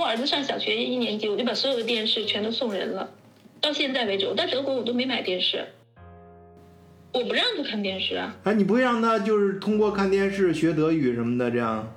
我儿子上小学一年级，我就把所有的电视全都送人了。到现在为止，我在德国我都没买电视，我不让他看电视啊。哎，你不会让他就是通过看电视学德语什么的这样？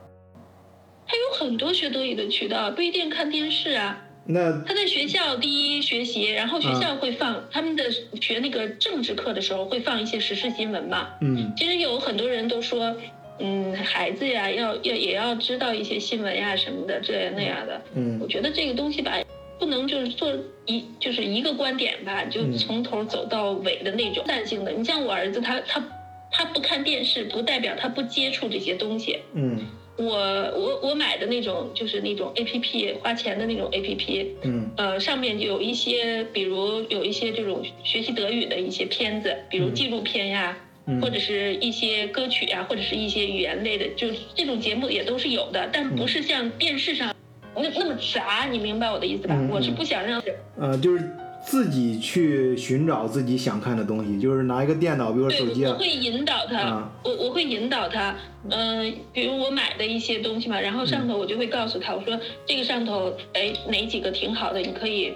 他有很多学德语的渠道，不一定看电视啊。那他在学校第一学习，然后学校会放他们的学那个政治课的时候会放一些时事新闻嘛。嗯其实有很多人都说，嗯，孩子呀要要也要知道一些新闻呀什么的，这样那样的。嗯我觉得这个东西吧，不能就是做一就是一个观点吧，就嗯从头走到尾的那种散性的。你像我儿子，他他他不看电视，不代表他不接触这些东西。嗯我我我买的那种就是那种 A P P 花钱的那种 A P P，嗯呃，上面有一些，比如有一些这种学习德语的一些片子，比如纪录片呀，嗯或者是一些歌曲啊，或者是一些语言类的，就是这种节目也都是有的，但不是像电视上那那么杂，你明白我的意思吧？我是不想让呃，就是自己去寻找自己想看的东西，就是拿一个电脑，比如说，手机啊，我会引导他，啊。我我会引导他，嗯、比如我买的一些东西嘛，然后上头我就会告诉他，我说这个上头，哎，哪几个挺好的，你可以，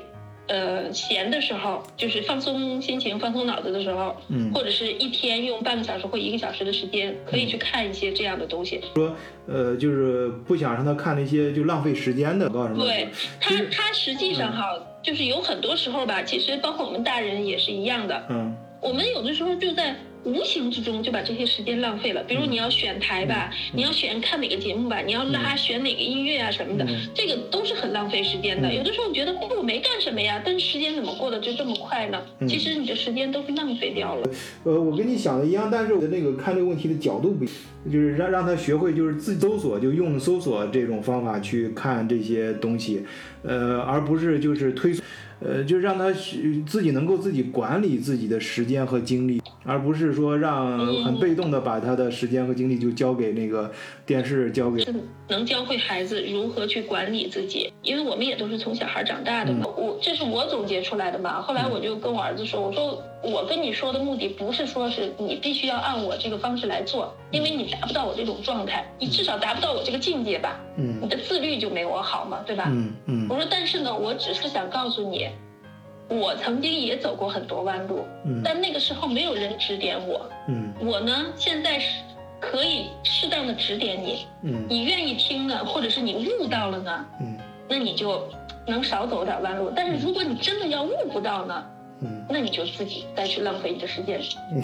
呃，闲的时候，就是放松心情、放松脑子的时候，嗯或者是一天用半个小时或一个小时的时间，可以去看一些这样的东西。说呃，就是不想让他看那些就浪费时间的，告诉什么？对他，他实际上哈，嗯就是有很多时候吧，其实包括我们大人也是一样的，嗯我们有的时候就在无形之中就把这些时间浪费了。比如你要选台吧，你要选看哪个节目吧，你要拉选哪个音乐啊什么的，嗯这个都是很浪费时间的。嗯有的时候你觉得，哎，我没干什么呀，但是时间怎么过得就这么快呢？嗯其实你的时间都是浪费掉了。呃，我跟你想的一样，但是我的那个看这个问题的角度不一样，就是让让他学会就是自己搜索，就用搜索这种方法去看这些东西，呃，而不是就是推送，呃，就让他学自己能够自己管理自己的时间和精力，而不是说让很被动的把他的时间和精力就交给那个电视，交给是能教会孩子如何去管理自己，因为我们也都是从小孩长大的嘛。我这是我总结出来的嘛。后来我就跟我儿子说，我说我跟你说的目的不是说是你必须要按我这个方式来做，因为你达不到我这种状态，你至少达不到我这个境界吧。嗯你的自律就没我好嘛，对吧？嗯嗯我说，但是呢，我只是想告诉你，我曾经也走过很多弯路，嗯但那个时候没有人指点我。嗯我呢，现在是可以适当的指点你，嗯你愿意听呢，或者是你悟到了呢，嗯那你就能少走点弯路。但是如果你真的要悟不到呢，嗯那你就自己再去浪费你的时间。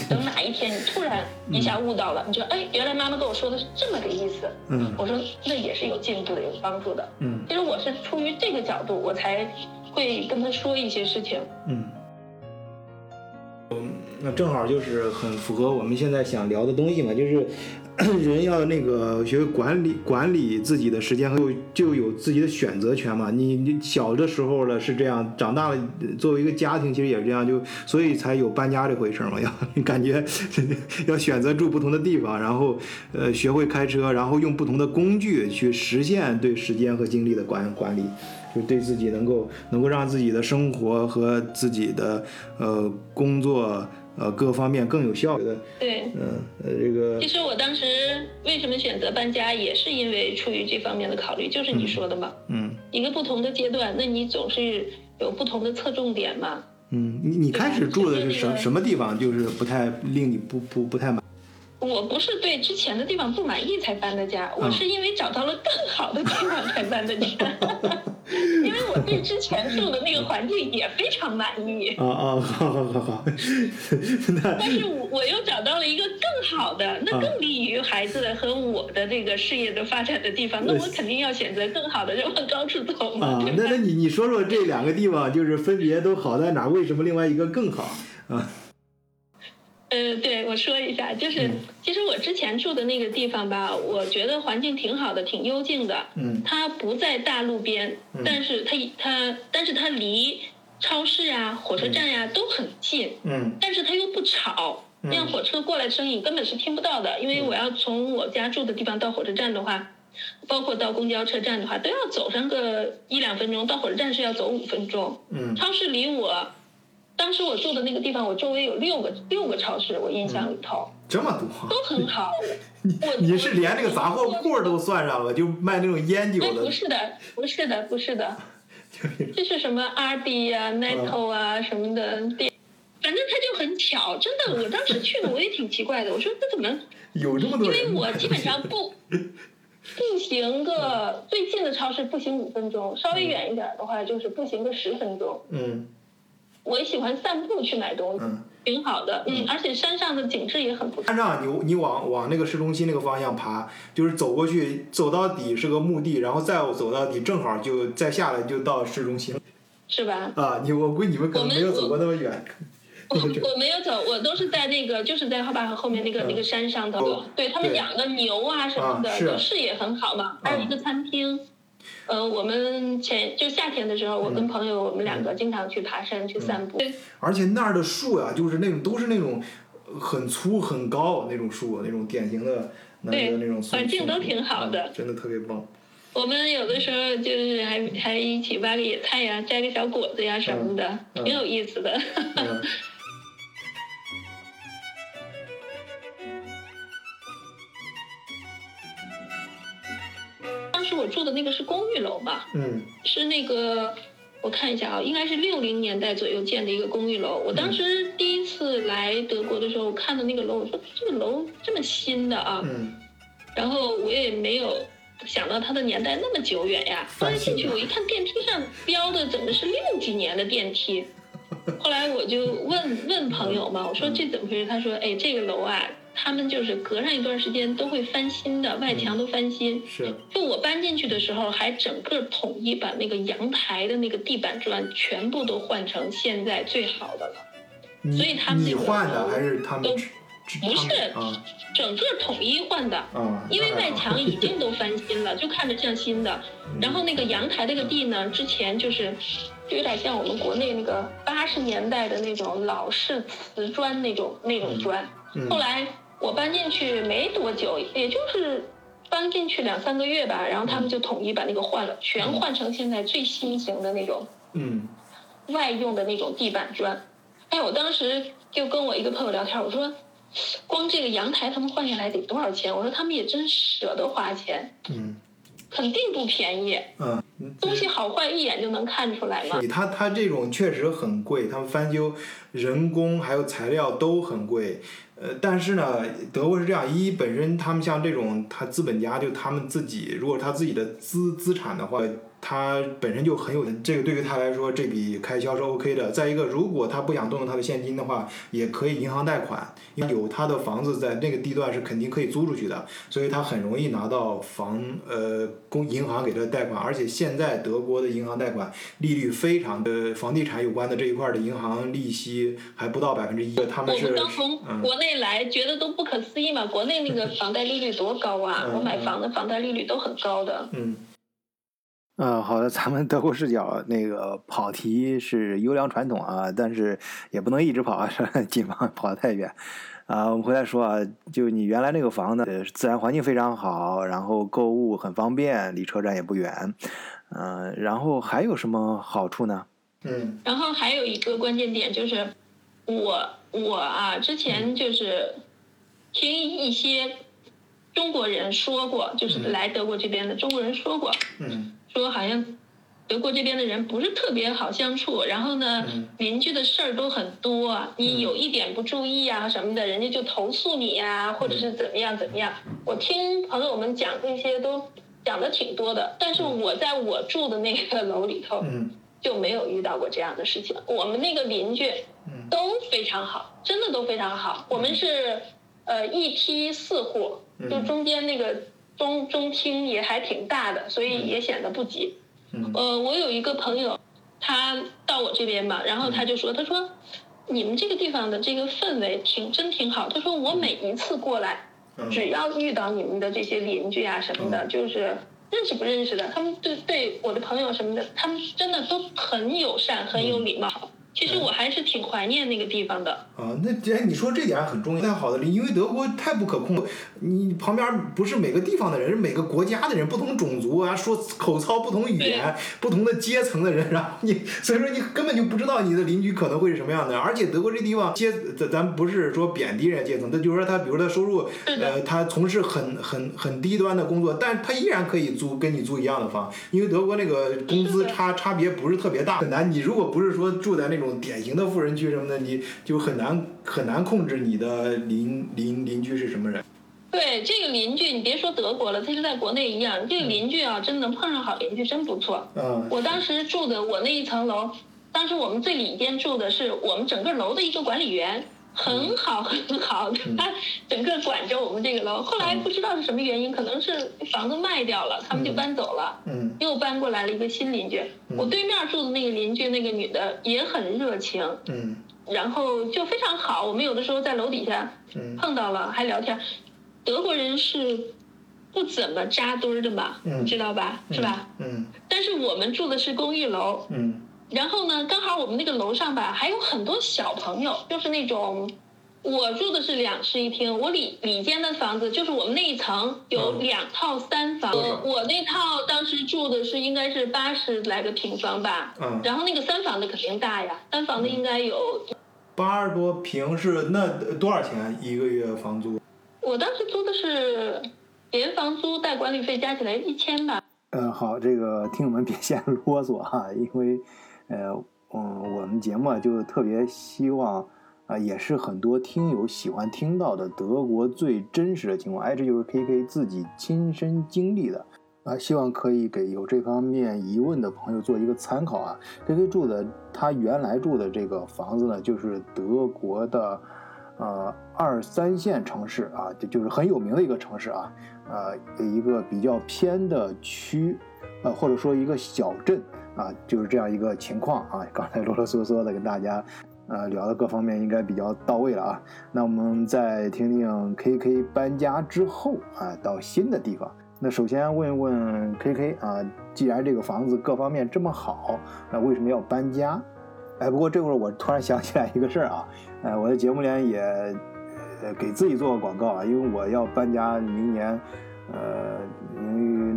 等哪一天你突然一下悟到了，你就哎，原来妈妈跟我说的是这么个意思。嗯我说那也是有进步的，有帮助的。嗯其实我是出于这个角度，我才会跟他说一些事情。嗯。那正好就是很符合我们现在想聊的东西嘛，就是 人要那个学会管理管理自己的时间，和就有自己的选择权嘛。你你小的时候了是这样，长大了作为一个家庭其实也是这样，就所以才有搬家这回事嘛。要感觉要选择住不同的地方，然后呃学会开车，然后用不同的工具去实现对时间和精力的管管理。就对自己能够能够让自己的生活和自己的呃工作呃各方面更有效率的，对，嗯呃这个其实我当时为什么选择搬家，也是因为出于这方面的考虑，就是你说的嘛，嗯一个不同的阶段，那你总是有不同的侧重点嘛。嗯，你你开始住的是什对什么地方？就是不太令你不不不太满。我不是对之前的地方不满意才搬的家，我是因为找到了更好的地方才搬的家。对之前住的那个环境也非常满意，啊啊，好好好好，但是我我又找到了一个更好的，那更利于孩子和我的这个事业的发展的地方，那我肯定要选择更好的，就往高处走嘛。啊，那那你你说说这两个地方就是分别都好在哪儿？为什么另外一个更好啊？呃，对，我说一下，就是、其实我之前住的那个地方吧，我觉得环境挺好的，挺幽静的。嗯它不在大路边，但是它它但是它离超市啊、火车站呀、都很近，嗯但是它又不吵。那样火车过来的声音根本是听不到的，因为我要从我家住的地方到火车站的话，包括到公交车站的话，都要走上个一两分钟，到火车站是要走五分钟。嗯超市离我当时我住的那个地方，我周围有六个六个超市，我印象里头这么多，都很好。你我你是连那个杂货铺都算上了，就卖那种烟酒哎，的不，是的，不是的，不是的，这是什么阿迪呀、Netto 啊什么的店，反正他就很巧，真的，我当时去了，我也挺奇怪的，我说这怎么？有这么多因。为我基本上不步行个最近的超市步行五分钟，稍微远一点的话就是步行个十分钟。嗯我也喜欢散步去买东西，嗯，挺好的，嗯，而且山上的景致也很不错。山上你你往往那个市中心那个方向爬，就是走过去，走到底是个墓地，然后再走到底，正好就再下来就到市中心是吧？啊。你我估计你们可能没有走过那么远。我 我没有走，我都是在那个，就是在后坝河后面那个、嗯那个山上头哦。对他们养的牛啊什么的，就视野很好嘛。还有一个餐厅，呃，我们前就夏天的时候，我嗯跟朋友我们两个经常去爬山去散步。而且那儿的树呀、就是那种都是那种很粗很高那种树，那种典型的南对的那种松环境都挺好的啊真的特别棒。我们有的时候就是还还一起挖个野菜呀，摘个小果子呀什么的，嗯挺有意思的。住的那个是公寓楼吧，嗯是那个我看一下啊，应该是六零年代左右建的一个公寓楼。我当时第一次来德国的时候，我看到那个楼，我说这个楼这么新的啊，嗯然后我也没有想到它的年代那么久远呀。后来进去我一看电梯上标的怎么是六几年的电梯，后来我就问问朋友嘛，我说这怎么回事？他说，哎，这个楼啊，他们就是隔上一段时间都会翻新的，外墙都翻新。是就我搬进去的时候，还整个统一把那个阳台的那个地板砖全部都换成现在最好的了，你所以他们换的还是他们都不是啊整个统一换的。啊，因为外墙已经都翻新了，就看着像新的。嗯然后那个阳台那个地呢，之前就是，就有点像我们国内那个八十年代的那种老式瓷砖那种那种砖。嗯后来我搬进去没多久，也就是搬进去两三个月吧，然后他们就统一把那个换了，全换成现在最新型的那种嗯外用的那种地板砖。哎，我当时就跟我一个朋友聊天，我说，光这个阳台他们换下来得多少钱？我说他们也真舍得花钱，嗯肯定不便宜。嗯，东西好坏一眼就能看出来嘛。他他这种确实很贵，他们翻修人工还有材料都很贵。但是呢，德国是这样，一本身他们像这种他资本家，就他们自己，如果他自己的资资产的话，他本身就很有，这个对于他来说这笔开销是 OK 的。再一个，如果他不想动用他的现金的话，也可以银行贷款，因为有他的房子在那个地段是肯定可以租出去的，所以他很容易拿到房呃公银行给他贷款，而且现在德国的银行贷款利率非常的，房地产有关的这一块的银行利息还不到百分之一，他们我是们刚从嗯国内来，觉得都不可思议嘛。国内那个房贷利率多高啊！嗯我买房的房贷利率都很高的。嗯。呃，好的，咱们德国视角那个跑题是优良传统啊，但是也不能一直跑啊，谨防跑得太远。啊，我们回来说啊，就你原来那个房子，呃自然环境非常好，然后购物很方便，离车站也不远，嗯、然后还有什么好处呢？嗯。然后还有一个关键点就是，我我啊，之前就是听一些中国人说过，就是嗯。来德国这边的中国人说过，嗯说好像德国这边的人不是特别好相处，然后呢，嗯。邻居的事儿都很多，你有一点不注意啊什么的，人家就投诉你呀、或者是怎么样怎么样。我听朋友们讲这些都讲的挺多的，但是我在我住的那个楼里头嗯。就没有遇到过这样的事情。我们那个邻居嗯。都非常好，真的都非常好。我们是呃一梯四户，就中间那个中中厅也还挺大的，所以也显得不挤。嗯呃，我有一个朋友，他到我这边嘛，然后他就说，他说你们这个地方的这个氛围挺真挺好。他说我每一次过来，嗯只要遇到你们的这些邻居啊什么的，就是认识不认识的，他们对对我的朋友什么的，他们真的都很友善，很有礼貌。其实我还是挺怀念那个地方的。啊，那既然你说这点很重要，太好的，因为德国太不可控，你旁边不是每个地方的人，是每个国家的人，不同种族啊，说口操不同语言，不同的阶层的人，然后你，所以说你根本就不知道你的邻居可能会是什么样的。而且德国这地方阶，咱咱不是说贬低人家阶层，他就是说他，比如他收入，呃，他从事很很很低端的工作，但他依然可以租跟你租一样的房，因为德国那个工资差差别不是特别大，很难。你如果不是说住在那种。种典型的富人区什么的，你就很难很难控制你的邻邻邻居是什么人。对这个邻居，你别说德国了，他就在国内一样，这个邻居啊，真能碰上好邻居真不错。嗯。我当时住的我那一层楼，当时我们最里边住的是我们整个楼的一个管理员。很好很好，他整个管着我们这个楼。后来不知道是什么原因，可能是房子卖掉了，他们就搬走了。嗯，又搬过来了一个新邻居。我对面住的那个邻居，那个女的也很热情。嗯，然后就非常好。我们有的时候在楼底下碰到了，还聊天。德国人是不怎么扎堆儿的嘛，你知道吧？是吧？嗯。但是我们住的是公寓楼。嗯。然后呢，刚好我们那个楼上吧，还有很多小朋友，就是那种，我住的是两室一厅，我里里间的房子就是我们那一层有两套三房，我我那套当时住的是应该是八十来个平方吧，嗯，然后那个三房的肯定大呀，三房的应该有八十多平是那多少钱一个月房租？我当时租的是连房租带管理费加起来一千吧。嗯，好，这个听友们别 嫌啰嗦哈，因为。呃，嗯，我们节目就特别希望，啊，也是很多听友喜欢听到的德国最真实的情况，哎，这就是 K K 自己亲身经历的，啊，希望可以给有这方面疑问的朋友做一个参考啊。K K 住的他原来住的这个房子呢，就是德国的，呃，二三线城市啊，就就是很有名的一个城市啊，呃，一个比较偏的区，呃，或者说一个小镇。啊，就是这样一个情况啊。刚才啰啰嗦嗦的跟大家，呃，聊的各方面应该比较到位了啊。那我们再听听 KK 搬家之后啊，到新的地方。那首先问一问 KK 啊，既然这个房子各方面这么好，那为什么要搬家？哎，不过这会儿我突然想起来一个事儿啊，呃，我在节目里也呃给自己做个广告啊，因为我要搬家，明年。呃，因为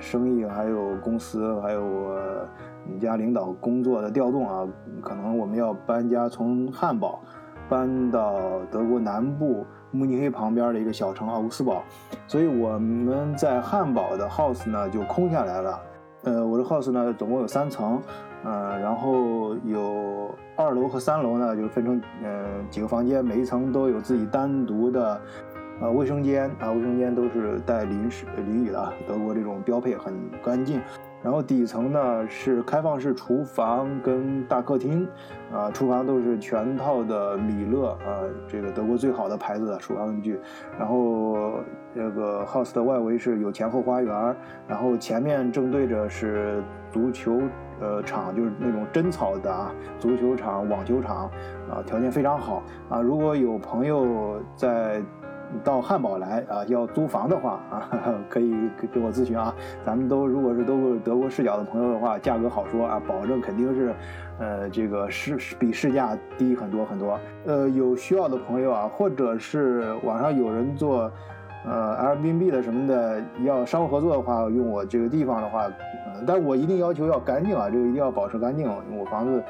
生意，还有公司，还有我们家领导工作的调动啊，可能我们要搬家，从汉堡搬到德国南部慕尼黑旁边的一个小城奥古斯堡，所以我们在汉堡的 house 呢就空下来了。呃，我的 house 呢总共有三层，呃，然后有二楼和三楼呢就分成呃几个房间，每一层都有自己单独的。呃，卫生间啊，卫生间都是带淋湿淋雨的，德国这种标配很干净。然后底层呢是开放式厨房跟大客厅，啊，厨房都是全套的米勒啊，这个德国最好的牌子的厨房用具。然后这个 house 的外围是有前后花园，然后前面正对着是足球呃场，就是那种真草的啊，足球场、网球场，啊，条件非常好啊。如果有朋友在。到汉堡来啊，要租房的话啊，可以给给我咨询啊。咱们都如果是都是德国视角的朋友的话，价格好说啊，保证肯定是，呃，这个市比市价低很多很多。呃，有需要的朋友啊，或者是网上有人做，呃，Airbnb 的什么的，要商务合作的话，用我这个地方的话，呃，但我一定要求要干净啊，这个一定要保持干净，我房子。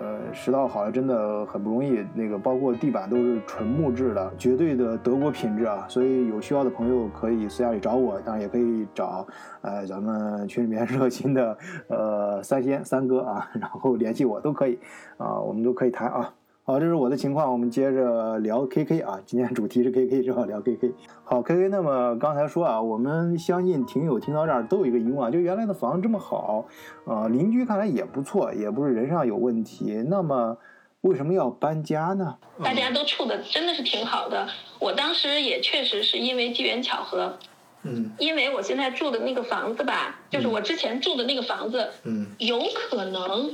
呃，石道好了真的很不容易，那个包括地板都是纯木质的，绝对的德国品质啊！所以有需要的朋友可以私下里找我，当然也可以找，呃，咱们群里面 热心的呃三仙三哥啊，然后联系我都可以，啊，我们都可以谈啊。好，这是我的情况，我们接着聊 KK 啊。今天主题是 KK，正好聊 KK。好，KK，那么刚才说啊，我们相信听友听到这儿都有一个疑问啊，就原来的房子这么好，呃，邻居看来也不错，也不是人上有问题，那么为什么要搬家呢？大家都处的真的是挺好的，我当时也确实是因为机缘巧合，嗯，因为我现在住的那个房子吧，就是我之前住的那个房子，嗯，有可能。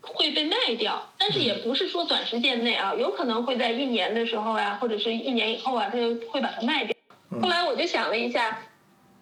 会被卖掉，但是也不是说短时间内啊，有可能会在一年的时候啊，或者是一年以后啊，他就会把它卖掉。后来我就想了一下，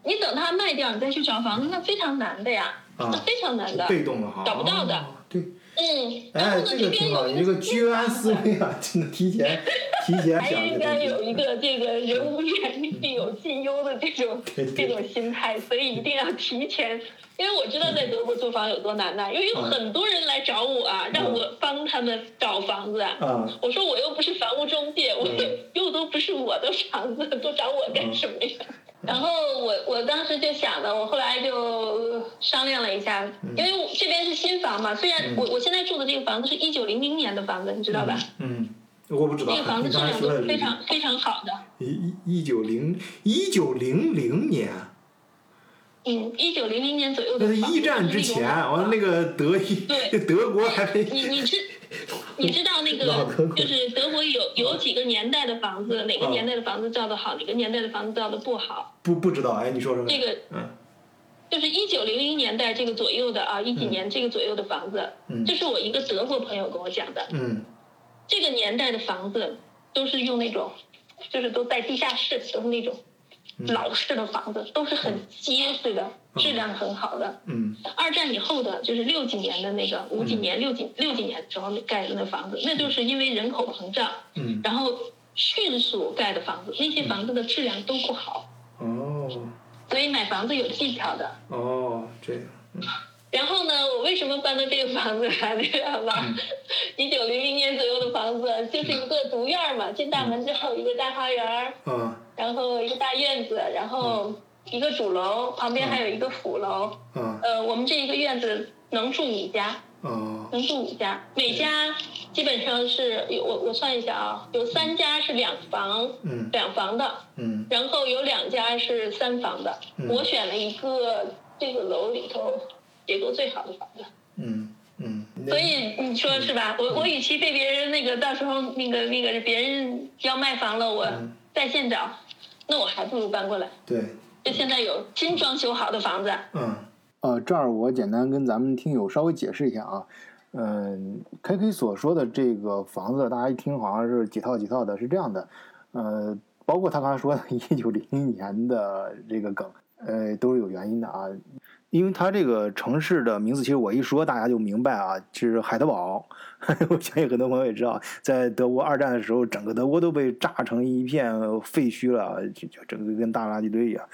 你等它卖掉，你再去找房子，那非常难的呀。啊，非常难的，被动的哈，找不到的哦对，嗯，然哎，这个挺好，边有你这个居安思危啊，真的提前提前还想这应该有一个这个人无远虑必有近忧的这种这种心态，所以一定要提前。因为我知道在德国租房有多难呐，因为有嗯很多人来找我啊，让我帮他们找房子。啊，我说我又不是房屋中介，我嗯又都不是我的房子，都找我干什么呀？然后我我当时就想的，我后来就商量了一下，因为我这边是新房嘛，虽然嗯我我现在住的这个房子是一九零零年的房子，你知道吧？嗯，我不知道，这个房子质量都是非常非常好的。一一九零一九零零年，嗯，一九零零年左右那是的一战之前，完了那个德意，对德国还没你你知你知道那个就是德国有有几个年代的房子，哪个啊年代的房子造的好，哪个年代的房子造的不好？不不知道，哎，你说说，这个嗯就是一九零零年代这个左右的啊，一几年这个左右的房子，嗯这是我一个德国朋友跟我讲的。嗯这个年代的房子都是用那种，就是都在地下室，都是那种嗯老式的房子，都是很结实的，质量很好的。嗯。二战以后的，就是六几年的那个，五几年、六几六几年的时候盖的那房子，那就是因为人口膨胀，嗯，然后迅速盖的房子，那些房子的质量都不好，哦。所以买房子有技巧的。哦，这样，然后呢，我为什么搬到这个房子来，你知道吗？一九零零年左右的房子，就是一个独院嘛，进大门之后一个大花园然后一个大院子，然后一个主楼，旁边还有一个辅楼。嗯。呃，我们这一个院子能住五家，哦。能住五家，每家基本上是有我我算一下啊，有三家是两房，嗯。两房的，嗯。然后有两家是三房的。嗯。我选了一个这个楼里头结构最好的房子，嗯嗯，所以你说是吧？我我与其被别人那个到时候那个那个别人要卖房了，我嗯。在线找，那我还不如搬过来。对。就现在有新装修好的房子，嗯，呃，这儿我简单跟咱们听友稍微解释一下啊。嗯，K K 所说的这个房子，大家一听好像是几套几套的，是这样的。呃，包括他刚才说的一九零一年的这个梗，呃，都是有原因的啊。因为它这个城市的名字，其实我一说大家就明白啊，就是海德堡。我相信很多朋友也知道，在德国二战的时候，整个德国都被炸成一片废墟了，就就整个跟大垃圾堆一样。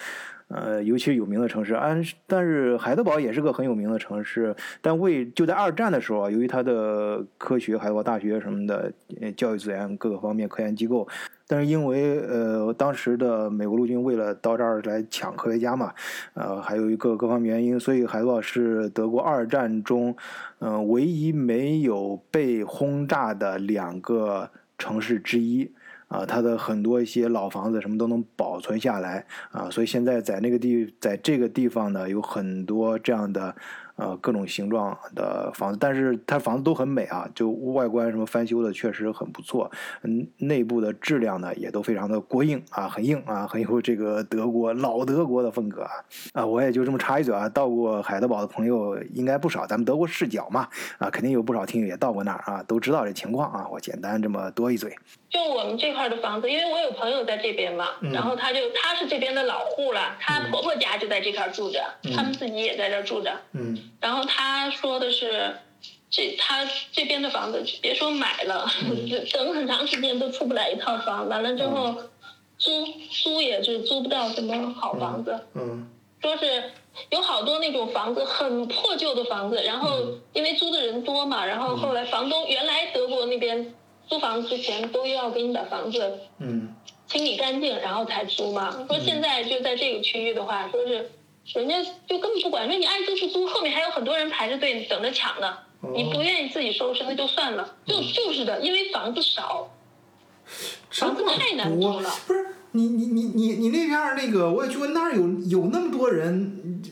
呃，尤其是有名的城市，安，但是海德堡也是个很有名的城市。但为就在二战的时候，由于它的科学、海德堡大学什么的，教育资源各个方面科研机构，但是因为呃当时的美国陆军为了到这儿来抢科学家嘛，呃，还有一个各方面原因，所以海豹是德国二战中，嗯、呃，唯一没有被轰炸的两个城市之一。啊，它的很多一些老房子什么都能保存下来啊，所以现在在那个地，在这个地方呢，有很多这样的呃各种形状的房子，但是它房子都很美啊，就外观什么翻修的确实很不错，嗯，内部的质量呢也都非常的过硬啊，很硬啊，很有这个德国老德国的风格啊。啊，我也就这么插一嘴啊，到过海德堡的朋友应该不少，咱们德国视角嘛，啊，肯定有不少听友也到过那儿啊，都知道这情况啊，我简单这么多一嘴。就我们这块的房子，因为我有朋友在这边嘛，嗯然后他就他是这边的老户了，他婆婆家就在这块住着，嗯他们自己也在这儿住着。嗯然后他说的是，这他这边的房子，别说买了，嗯。等很长时间都出不来一套房，完了之后租租也是租不到什么好房子。嗯。说是有好多那种房子很破旧的房子，然后嗯。因为租的人多嘛，然后后来房东原来德国那边租房子之前都要给你把房子嗯。清理干净，然后才租嘛。说现在就在这个区域的话，说是人家就根本不管，说你爱租不租，后面还有很多人排着队等着抢呢。你不愿意自己收拾那就算了，就就是的，因为房子少，房子太难租了。不是你你你你你那边儿那个，我也去过那儿有有那么多人，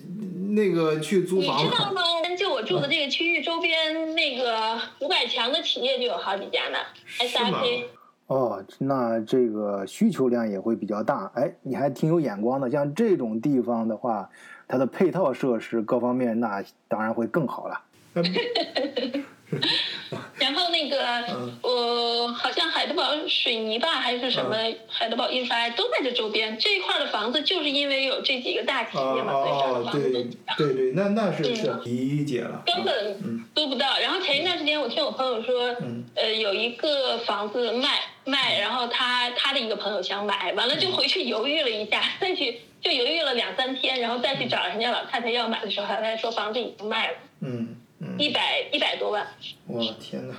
那个去租你房你？知道 吗？就我住的这个区域周边，那个五百强的企业就有好几家呢，SRK。哦，那这个需求量也会比较大。哎，你还挺有眼光的。像这种地方的话，它的配套设施各方面，那当然会更好了。然后那个，呃，好像海德堡水泥吧，还是什么海德堡印刷都在这周边。这一块的房子就是因为有这几个大企业嘛，所以这的房子对对，那那是是理解了。根本租不到。然后前一段时间我听我朋友说，呃，有一个房子卖卖，然后他他的一个朋友想买，完了就回去犹豫了一下，再去就犹豫了两三天，然后再去找人家老太太要买的时候，老太太说房子已经卖了。嗯。一百一百多万，哇天哪，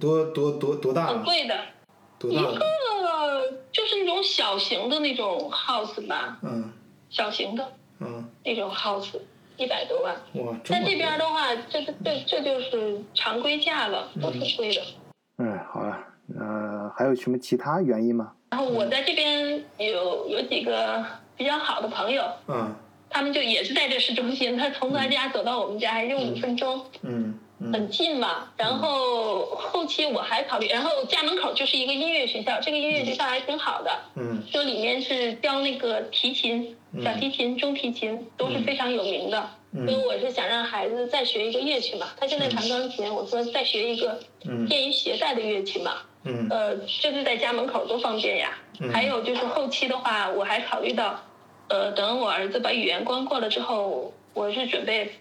多多多多大？很贵的，多大？一个就是那种小型的那种 house 吧，嗯，小型的，嗯，那种 house 一百多万，哇，在这边的话，这这这这就是常规价了，都挺贵的。嗯，好了，呃，还有什么其他原因吗？然后我在这边有有几个比较好的朋友，嗯。他们就也是在这市中心，他从他家走到我们家还就五分钟，嗯，很近嘛。然后后期我还考虑，然后家门口就是一个音乐学校，这个音乐学校还挺好的，嗯，就里面是教那个提琴、小提琴、中提琴都是非常有名的。因为我是想让孩子再学一个乐器嘛，他现在弹钢琴，我说再学一个便于携带的乐器嘛，嗯，呃，这是在家门口多方便呀。还有就是后期的话，我还考虑到。呃，等我儿子把语言关过了之后，我是准备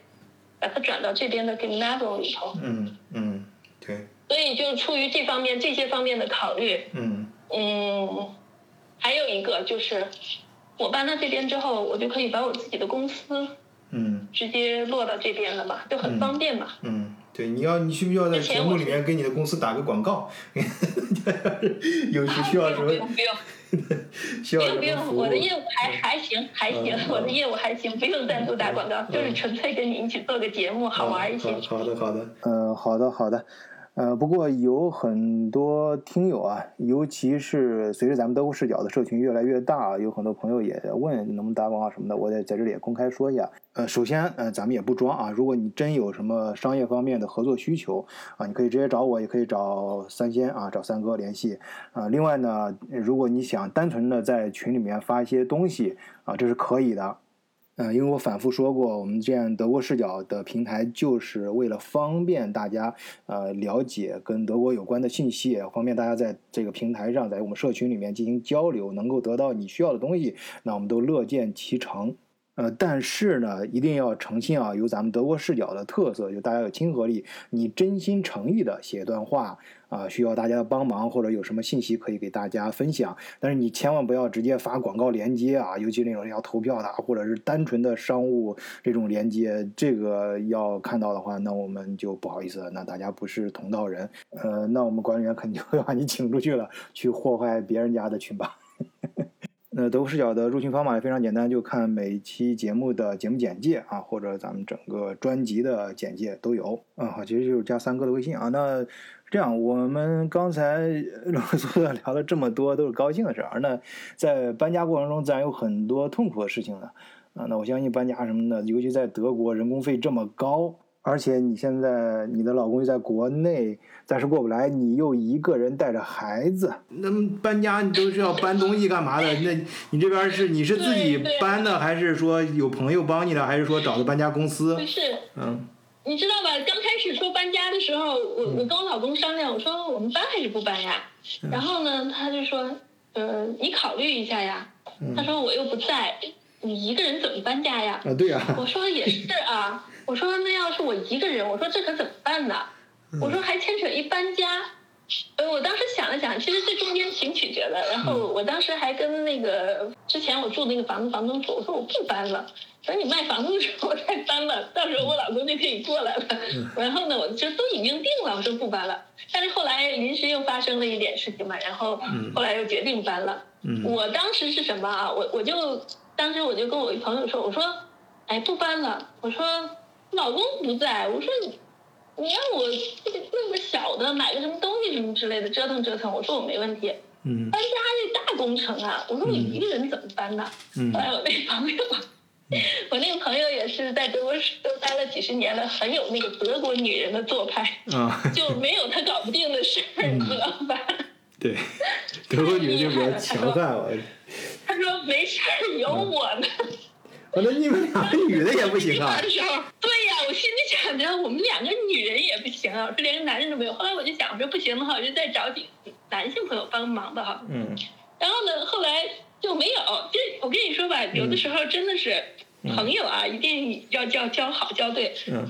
把他转到这边的 g i m n a s i 里头。嗯嗯，对。所以就出于这方面这些方面的考虑。嗯。嗯，还有一个就是，我搬到这边之后，我就可以把我自己的公司，嗯，直接落到这边了嘛，就很方便嘛。嗯。对，你要你需不需要在节目里面给你的公司打个广告？有需需要什么？不用不用。不用不用，我的业务还还行还行，我的业务还行，不用单独打广告，就是纯粹跟你一起做个节目，好玩一些。好的好的，嗯，好的好的。呃，不过有很多听友啊，尤其是随着咱们德国视角的社群越来越大，有很多朋友也问能不能打广告什么的，我得在这里也公开说一下。呃，首先，呃，咱们也不装啊，如果你真有什么商业方面的合作需求啊，你可以直接找我，也可以找三仙啊，找三哥联系啊。另外呢，如果你想单纯的在群里面发一些东西啊，这是可以的。嗯，因为我反复说过，我们这样德国视角的平台，就是为了方便大家呃了解跟德国有关的信息，方便大家在这个平台上，在我们社群里面进行交流，能够得到你需要的东西，那我们都乐见其成。呃，但是呢，一定要诚心啊，有咱们德国视角的特色，就大家有亲和力，你真心诚意的写一段话啊，需要大家的帮忙，或者有什么信息可以给大家分享，但是你千万不要直接发广告链接啊，尤其那种要投票的，或者是单纯的商务这种链接，这个要看到的话，那我们就不好意思了，那大家不是同道人，呃，那我们管理员肯定会把你请出去了，去祸害别人家的群吧。那德国视角的入群方法也非常简单，就看每期节目的节目简介啊，或者咱们整个专辑的简介都有。嗯，好，其实就是加三哥的微信啊。那这样，我们刚才啰嗦的聊了这么多，都是高兴的事儿。那在搬家过程中，自然有很多痛苦的事情了啊。那我相信搬家什么的，尤其在德国，人工费这么高。而且你现在你的老公又在国内，暂时过不来，你又一个人带着孩子，那么搬家你都是要搬东西干嘛的？那你这边是你是自己搬的，还是说有朋友帮你的，还是说找的搬家公司？不是，嗯，你知道吧？刚开始说搬家的时候，我我跟我老公商量，我说我们搬还是不搬呀？然后呢，他就说，呃，你考虑一下呀。他说我又不在，你一个人怎么搬家呀？啊，对呀。我说也是啊。我说那要是我一个人，我说这可怎么办呢？我说还牵扯一搬家，呃，我当时想了想，其实这中间挺曲折的。然后我当时还跟那个之前我住那个房子房东说，我说我不搬了，等你卖房子的时候我 再搬了，到时候我老公就可以过来了。然后呢，我就都已经定了，我说不搬了。但是后来临时又发生了一点事情嘛，然后后来又决定搬了。我当时是什么啊？我我就当时我就跟我一朋友说，我说，哎，不搬了，我说。老公不在，我说你，你让我弄个小的，买个什么东西什么之类的，折腾折腾。我说我没问题。嗯。搬家这大工程啊，我说我一个人怎么搬呢？嗯。后来我那朋友，我那个朋友也是在德国都待了几十年了，很有那个德国女人的做派。啊。就没有他搞不定的事儿，你知道吧？对，德国女人就比较 强悍。他说没事儿，有我呢。我说你们两个女的也不行啊对呀，我心里想着我们两个女人也不行啊，我说连个男人都没有。后来我就想，我说不行的话，我就再找几个男性朋友帮忙吧哈。嗯然后呢，后来就没有。这我跟你说吧，有的时候真的是朋友啊，一定要交交好交对。嗯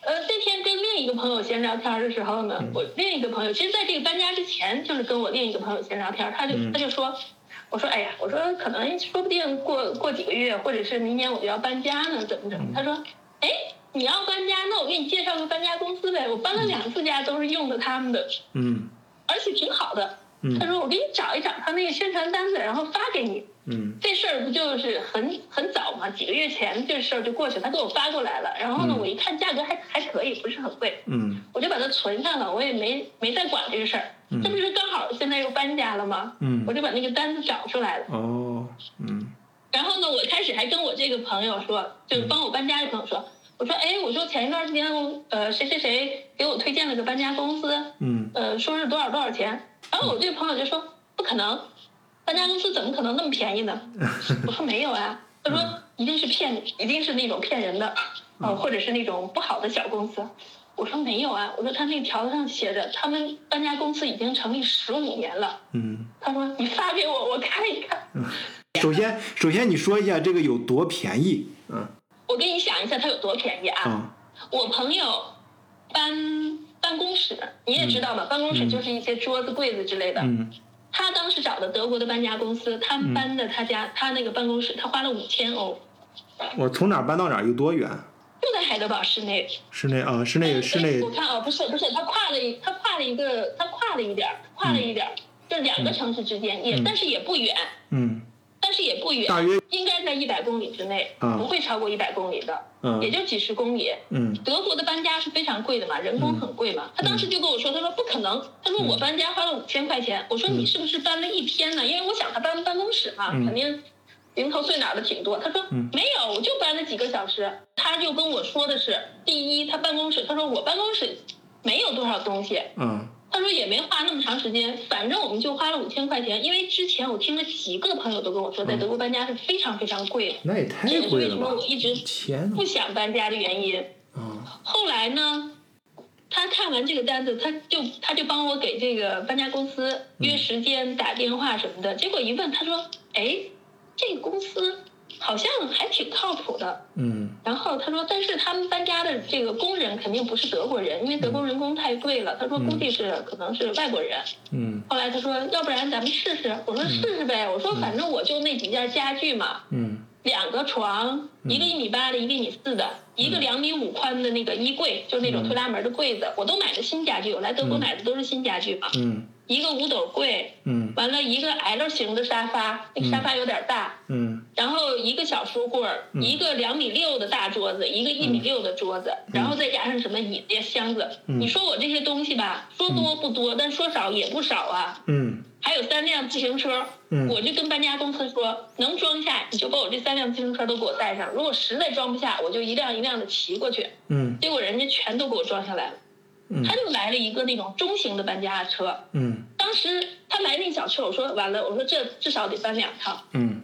呃，那天跟另一个朋友闲聊天的时候呢，嗯我另一个朋友，其实在这个搬家之前，就是跟我另一个朋友闲聊天，他就嗯他就说，我说哎呀，我说可能说不定过过几个月，或者是明年我就要搬家呢，怎么怎么？他说，哎，你要搬家，那我给你介绍个搬家公司呗，我搬了两次家都是用的他们的，嗯而且挺好的。嗯他说我给你找一找他那个宣传单子，然后发给你。嗯这事儿不就是很很早嘛，几个月前这事儿就过去了，他给我发过来了。然后呢，嗯我一看价格还还可以，不是很贵，嗯我就把它存上了，我也没没再管这个事儿。嗯这不是刚好现在又搬家了吗？嗯我就把那个单子找出来了。哦嗯然后呢，我开始还跟我这个朋友说，就是帮我搬家的朋友说，我说，哎，我说前一段时间，呃，谁谁谁给我推荐了个搬家公司，嗯呃，说是多少多少钱。然后我这个朋友就说，不可能，搬家公司怎么可能那么便宜呢？我说没有啊，他说一定是骗，一定是那种骗人的，呃，或者是那种不好的小公司。我说没有啊，我说他那个条子上写着，他们搬家公司已经成立十五年了。嗯。他说你发给我，我看一看。首先首先你说一下这个有多便宜？嗯我给你想一下，它有多便宜啊？啊我朋友搬办公室，你也知道嘛，办公室就是一些桌子、柜子之类的。嗯他当时找的德国的搬家公司，他们搬的他家、他那个办公室，他花了五千欧，我从哪儿搬到哪儿有多远？就在海德堡市内。室内啊，室内室内。我看啊，不是不是，他跨了一他跨了一个他跨了一点儿，跨了一点儿，就两个城市之间，也、嗯。但是也不远，嗯。但是也不远，大约。应该在一百公里之内，啊。不会超过一百公里的，也嗯就几十公里。嗯。德国的搬家是非常贵的嘛，人工很贵嘛。他当时就跟我说，他说不可能，他说我搬家花了五千块钱。我说你是不是搬了一天呢？因为我想他搬办公室嘛，嗯。肯定零头碎脑的挺多。他说嗯没有，我就搬了几个小时。他就跟我说的是，第一，他办公室，他说我办公室没有多少东西，嗯他说也没花那么长时间，反正我们就花了五千块钱。因为之前我听了几个朋友都跟我说，在德国搬家是非常非常贵的，那也太这也是为什！么我一直不想搬家的原因。啊后来呢，他看完这个单子，他就他就帮我给这个搬家公司约时间、打电话什么的。结果一问，他说：“哎，这个公司好像还挺靠谱的。”嗯然后他说，但是他们搬家的这个工人肯定不是德国人，因为德国人工太贵了。他说估计是可能是外国人。嗯后来他说，要不然咱们试试。我说试试呗。我说反正我就那几件家具嘛，嗯两个床，一个一米八的，一个一米四的，一个两米五宽的那个衣柜，就是那种推拉门的柜子，我都买的新家具。我来德国买的都是新家具嘛。嗯。一个五斗柜，嗯。完了一个 L 型的沙发，那个沙发有点大，嗯。然后一个小书柜儿，一个两米六的大桌子，一个一米六的桌子，然后再加上什么椅子呀、箱子。嗯。你说我这些东西吧，说多不多，但说少也不少啊。嗯还有三辆自行车，嗯。我就跟搬家公司说，能装下你就把我这三辆自行车都给我带上，如果实在装不下，我就一辆一辆的骑过去。嗯。结果人家全都给我装下来了，嗯。他就来了一个那种中型的搬家车。嗯。当时他来那小车，我说完了，我说这至少得搬两趟。嗯，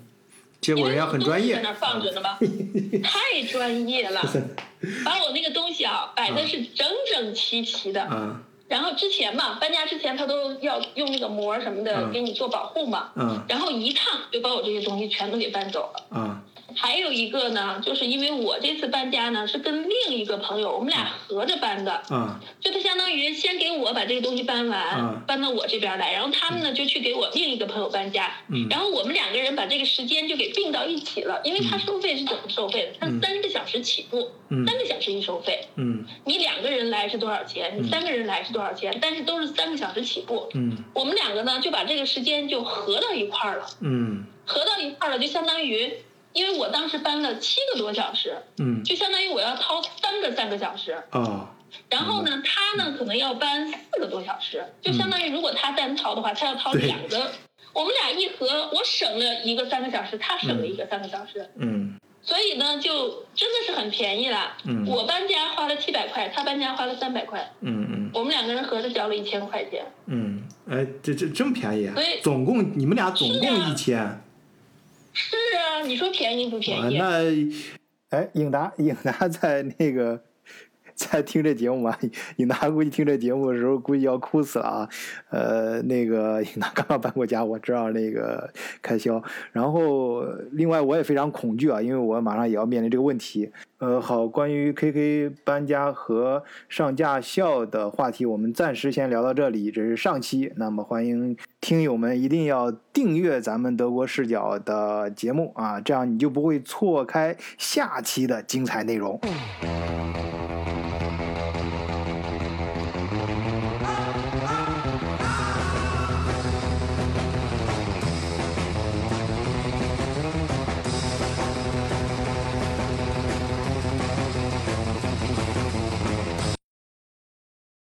结果人家很专业。在那儿放着呢吧，太专业了，把我那个东西啊摆的是整整齐齐的。啊然后之前嘛，搬家之前他都要用那个膜什么的嗯。给你做保护嘛，嗯。然后一趟就把我这些东西全都给搬走了。啊还有一个呢，就是因为我这次搬家呢是跟另一个朋友，我们俩合着搬的，嗯。就他相当于先给我把这个东西搬完，嗯。搬到我这边来，然后他们呢就去给我另一个朋友搬家，嗯。然后我们两个人把这个时间就给并到一起了，因为他收费是怎么收费的？他嗯。三个小时起步，嗯。三个小时一收费，嗯。你两个人来是多少钱？你三个人来是多少钱？但是都是三个小时起步。嗯。我们两个呢就把这个时间就合到一块儿了，嗯。合到一块儿了就相当于，因为我当时搬了七个多小时，嗯就相当于我要掏三个三个小时。啊然后呢，他呢可能要搬四个多小时，就相当于如果他单掏的话，他要掏两个。我们俩一合，我省了一个三个小时，他省了一个三个小时，嗯所以呢，就真的是很便宜了。嗯我搬家花了七百块，他搬家花了三百块，嗯嗯我们两个人合着交了一千块钱。嗯，哎，这这这么便宜啊所以？总共你们俩总共一千，是你说便宜不便宜？那，哎，英达，英达在那个。在听这节目吗？尹达估计听这节目的时候，估计要哭死了啊！呃，那个 尹达刚刚搬过家，我知道那个开销。然后，另外我也非常恐惧啊，因为我马上也要面临这个问题。呃，好，关于 KK 搬家和上驾校的话题，我们暂时先聊到这里，这是上期。那么，欢迎听友们一定要订阅咱们德国视角的节目啊，这样你就不会错开下期的精彩内容。